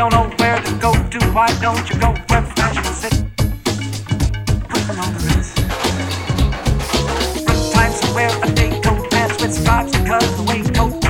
don't know where to go to, why don't you go where fashion sits? Put them on the wrist. Good times to wear a day coat, pants with stripes, because the waistcoat.